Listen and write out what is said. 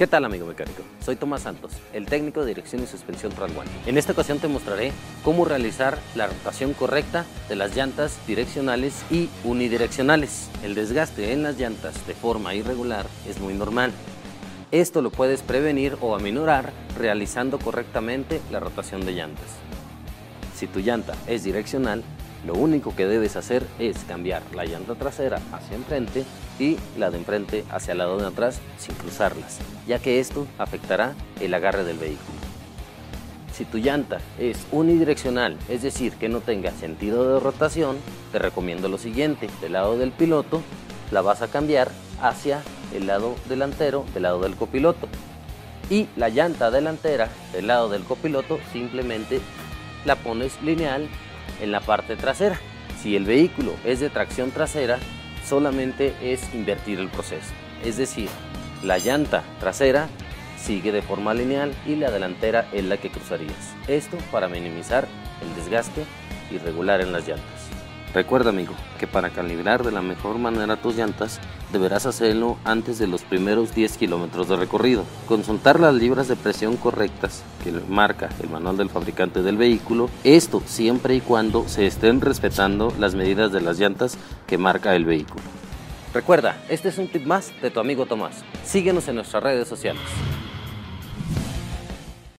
¿Qué tal amigo mecánico? Soy Tomás Santos, el técnico de dirección y suspensión One. En esta ocasión te mostraré cómo realizar la rotación correcta de las llantas direccionales y unidireccionales. El desgaste en las llantas de forma irregular es muy normal. Esto lo puedes prevenir o aminorar realizando correctamente la rotación de llantas. Si tu llanta es direccional, lo único que debes hacer es cambiar la llanta trasera hacia enfrente y la de enfrente hacia el lado de atrás sin cruzarlas, ya que esto afectará el agarre del vehículo. Si tu llanta es unidireccional, es decir, que no tenga sentido de rotación, te recomiendo lo siguiente, del lado del piloto la vas a cambiar hacia el lado delantero del lado del copiloto. Y la llanta delantera del lado del copiloto simplemente la pones lineal en la parte trasera. Si el vehículo es de tracción trasera, solamente es invertir el proceso. Es decir, la llanta trasera sigue de forma lineal y la delantera es la que cruzarías. Esto para minimizar el desgaste irregular en las llantas. Recuerda amigo que para calibrar de la mejor manera tus llantas deberás hacerlo antes de los primeros 10 kilómetros de recorrido. Consultar las libras de presión correctas que marca el manual del fabricante del vehículo, esto siempre y cuando se estén respetando las medidas de las llantas que marca el vehículo. Recuerda, este es un tip más de tu amigo Tomás. Síguenos en nuestras redes sociales.